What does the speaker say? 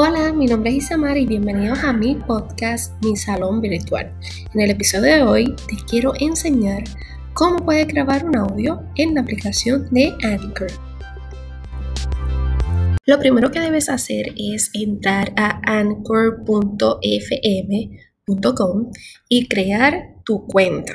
Hola, mi nombre es Isamar y bienvenidos a mi podcast Mi Salón Virtual. En el episodio de hoy te quiero enseñar cómo puedes grabar un audio en la aplicación de Anchor. Lo primero que debes hacer es entrar a anchor.fm.com y crear tu cuenta.